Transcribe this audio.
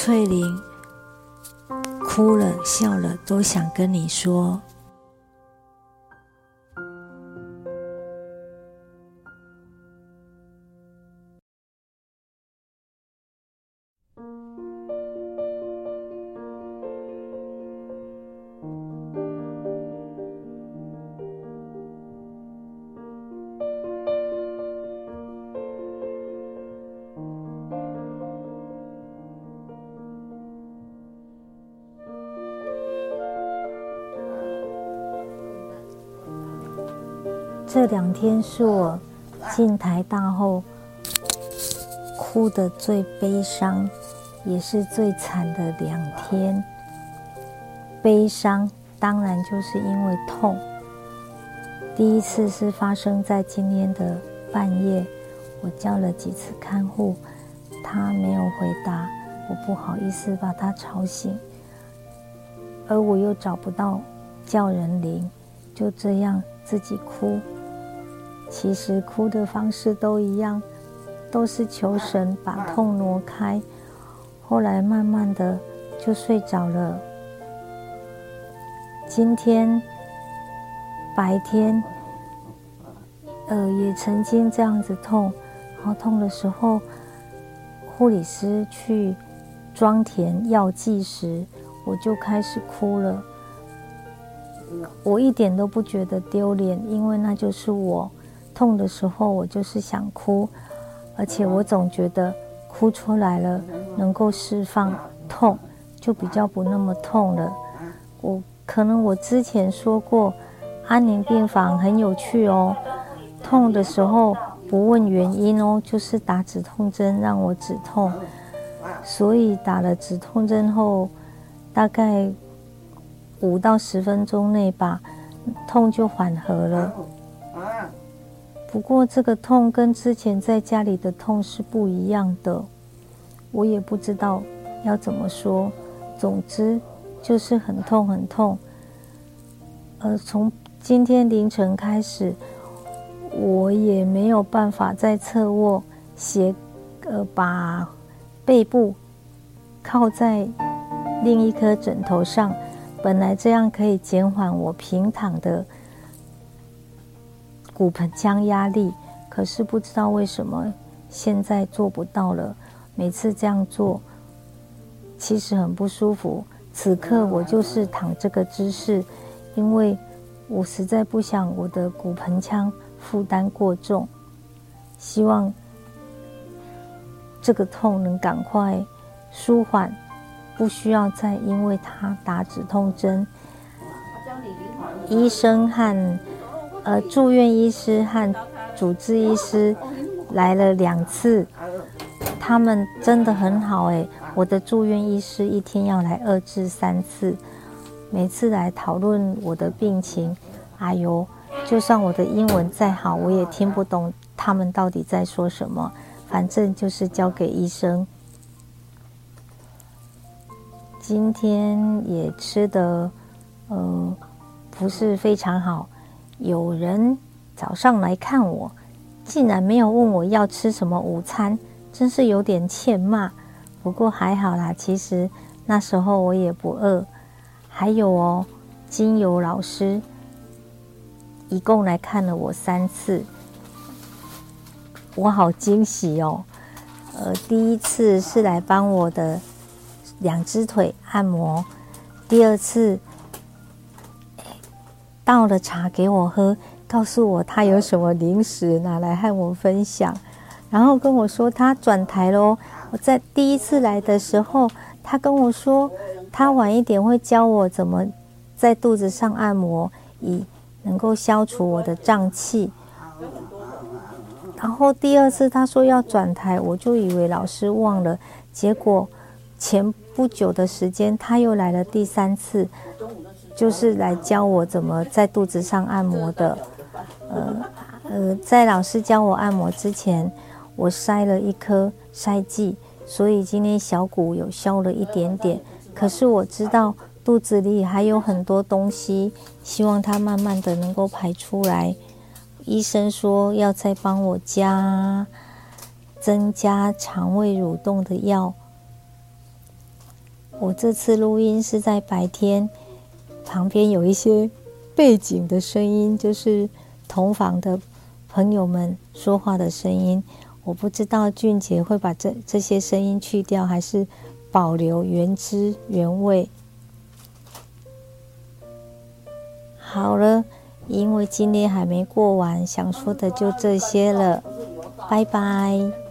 翠玲哭了笑了，都想跟你说。这两天是我进台大后哭的最悲伤，也是最惨的两天。悲伤当然就是因为痛。第一次是发生在今天的半夜，我叫了几次看护，他没有回答，我不好意思把他吵醒，而我又找不到叫人铃，就这样自己哭。其实哭的方式都一样，都是求神把痛挪开。后来慢慢的就睡着了。今天白天，呃，也曾经这样子痛，然后痛的时候，护理师去装填药剂时，我就开始哭了。我一点都不觉得丢脸，因为那就是我。痛的时候，我就是想哭，而且我总觉得哭出来了能够释放痛，就比较不那么痛了。我可能我之前说过，安宁病房很有趣哦，痛的时候不问原因哦，就是打止痛针让我止痛，所以打了止痛针后，大概五到十分钟内吧，痛就缓和了。不过这个痛跟之前在家里的痛是不一样的，我也不知道要怎么说。总之就是很痛很痛。呃，从今天凌晨开始，我也没有办法再侧卧，斜呃把背部靠在另一颗枕头上。本来这样可以减缓我平躺的。骨盆腔压力，可是不知道为什么现在做不到了。每次这样做，其实很不舒服。此刻我就是躺这个姿势，因为我实在不想我的骨盆腔负担过重。希望这个痛能赶快舒缓，不需要再因为它打止痛针。医生和。呃，住院医师和主治医师来了两次，他们真的很好哎。我的住院医师一天要来二至三次，每次来讨论我的病情。哎呦，就算我的英文再好，我也听不懂他们到底在说什么。反正就是交给医生。今天也吃的，呃，不是非常好。有人早上来看我，竟然没有问我要吃什么午餐，真是有点欠骂。不过还好啦，其实那时候我也不饿。还有哦，精油老师一共来看了我三次，我好惊喜哦。呃，第一次是来帮我的两只腿按摩，第二次。倒了茶给我喝，告诉我他有什么零食拿来和我分享，然后跟我说他转台喽。我在第一次来的时候，他跟我说他晚一点会教我怎么在肚子上按摩，以能够消除我的胀气。然后第二次他说要转台，我就以为老师忘了，结果前不久的时间他又来了第三次。就是来教我怎么在肚子上按摩的，呃呃，在老师教我按摩之前，我塞了一颗塞剂，所以今天小骨有消了一点点。可是我知道肚子里还有很多东西，希望它慢慢的能够排出来。医生说要再帮我加增加肠胃蠕动的药，我这次录音是在白天，旁边有一些背景的声音，就是同房的朋友们说话的声音。我不知道俊杰会把这这些声音去掉，还是保留原汁原味。好了，因为今天还没过完，想说的就这些了，拜拜。